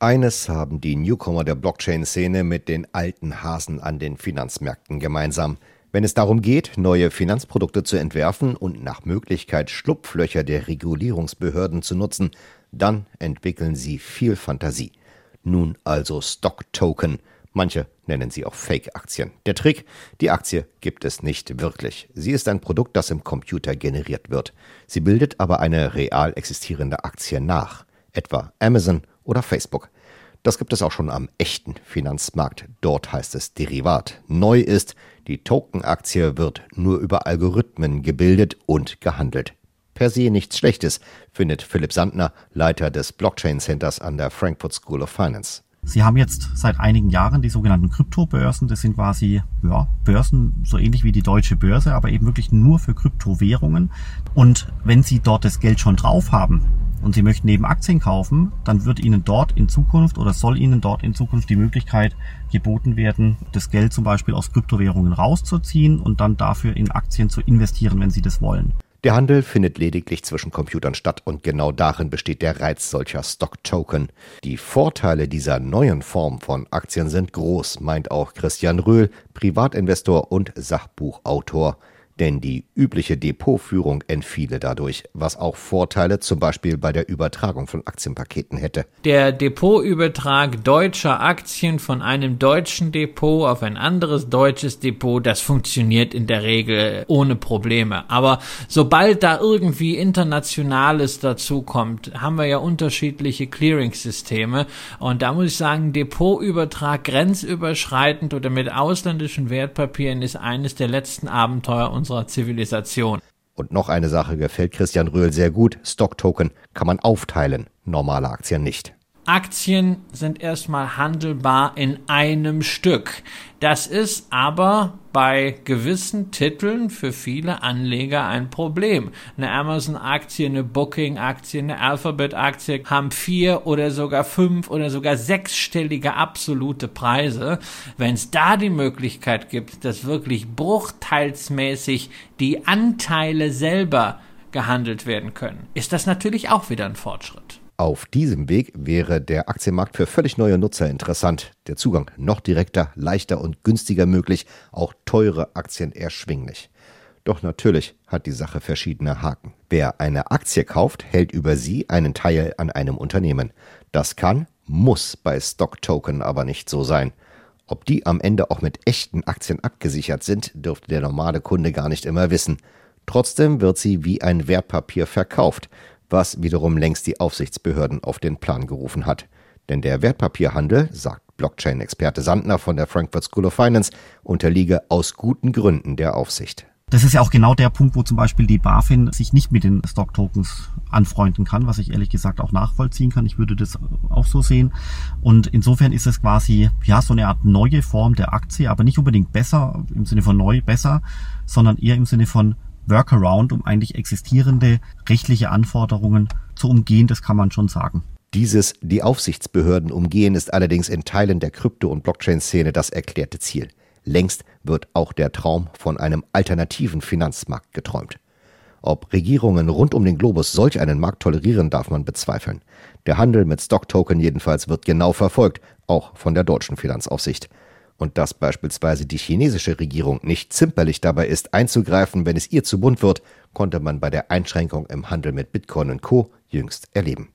Eines haben die Newcomer der Blockchain-Szene mit den alten Hasen an den Finanzmärkten gemeinsam. Wenn es darum geht, neue Finanzprodukte zu entwerfen und nach Möglichkeit Schlupflöcher der Regulierungsbehörden zu nutzen, dann entwickeln sie viel Fantasie. Nun also Stock-Token. Manche nennen sie auch Fake-Aktien. Der Trick, die Aktie gibt es nicht wirklich. Sie ist ein Produkt, das im Computer generiert wird. Sie bildet aber eine real existierende Aktie nach, etwa Amazon oder Facebook. Das gibt es auch schon am echten Finanzmarkt. Dort heißt es Derivat. Neu ist, die Token-Aktie wird nur über Algorithmen gebildet und gehandelt. Per se nichts Schlechtes, findet Philipp Sandner, Leiter des Blockchain Centers an der Frankfurt School of Finance. Sie haben jetzt seit einigen Jahren die sogenannten Kryptobörsen. Das sind quasi ja, Börsen so ähnlich wie die deutsche Börse, aber eben wirklich nur für Kryptowährungen. Und wenn Sie dort das Geld schon drauf haben und Sie möchten eben Aktien kaufen, dann wird Ihnen dort in Zukunft oder soll Ihnen dort in Zukunft die Möglichkeit geboten werden, das Geld zum Beispiel aus Kryptowährungen rauszuziehen und dann dafür in Aktien zu investieren, wenn Sie das wollen. Der Handel findet lediglich zwischen Computern statt und genau darin besteht der Reiz solcher Stock-Token. Die Vorteile dieser neuen Form von Aktien sind groß, meint auch Christian Röhl, Privatinvestor und Sachbuchautor denn die übliche Depotführung entfiele dadurch, was auch Vorteile zum Beispiel bei der Übertragung von Aktienpaketen hätte. Der Depotübertrag deutscher Aktien von einem deutschen Depot auf ein anderes deutsches Depot, das funktioniert in der Regel ohne Probleme. Aber sobald da irgendwie Internationales dazukommt, haben wir ja unterschiedliche Clearing-Systeme und da muss ich sagen, Depotübertrag grenzüberschreitend oder mit ausländischen Wertpapieren ist eines der letzten Abenteuer unserer unserer Zivilisation. Und noch eine Sache gefällt Christian Röhl sehr gut. Stocktoken kann man aufteilen, normale Aktien nicht. Aktien sind erstmal handelbar in einem Stück. Das ist aber bei gewissen Titeln für viele Anleger ein Problem. Eine Amazon-Aktie, eine Booking-Aktie, eine Alphabet-Aktie haben vier oder sogar fünf oder sogar sechsstellige absolute Preise. Wenn es da die Möglichkeit gibt, dass wirklich bruchteilsmäßig die Anteile selber gehandelt werden können, ist das natürlich auch wieder ein Fortschritt. Auf diesem Weg wäre der Aktienmarkt für völlig neue Nutzer interessant. Der Zugang noch direkter, leichter und günstiger möglich, auch teure Aktien erschwinglich. Doch natürlich hat die Sache verschiedene Haken. Wer eine Aktie kauft, hält über sie einen Teil an einem Unternehmen. Das kann, muss bei Stocktoken aber nicht so sein. Ob die am Ende auch mit echten Aktien abgesichert sind, dürfte der normale Kunde gar nicht immer wissen. Trotzdem wird sie wie ein Wertpapier verkauft, was wiederum längst die Aufsichtsbehörden auf den Plan gerufen hat. Denn der Wertpapierhandel, sagt Blockchain-Experte Sandner von der Frankfurt School of Finance, unterliege aus guten Gründen der Aufsicht. Das ist ja auch genau der Punkt, wo zum Beispiel die BaFin sich nicht mit den Stock-Tokens anfreunden kann, was ich ehrlich gesagt auch nachvollziehen kann. Ich würde das auch so sehen. Und insofern ist es quasi, ja, so eine Art neue Form der Aktie, aber nicht unbedingt besser, im Sinne von neu besser, sondern eher im Sinne von Workaround, um eigentlich existierende rechtliche Anforderungen zu umgehen, das kann man schon sagen. Dieses die Aufsichtsbehörden umgehen ist allerdings in Teilen der Krypto- und Blockchain-Szene das erklärte Ziel. Längst wird auch der Traum von einem alternativen Finanzmarkt geträumt. Ob Regierungen rund um den Globus solch einen Markt tolerieren, darf man bezweifeln. Der Handel mit Stocktoken jedenfalls wird genau verfolgt, auch von der deutschen Finanzaufsicht und dass beispielsweise die chinesische Regierung nicht zimperlich dabei ist, einzugreifen, wenn es ihr zu bunt wird, konnte man bei der Einschränkung im Handel mit Bitcoin und Co. jüngst erleben.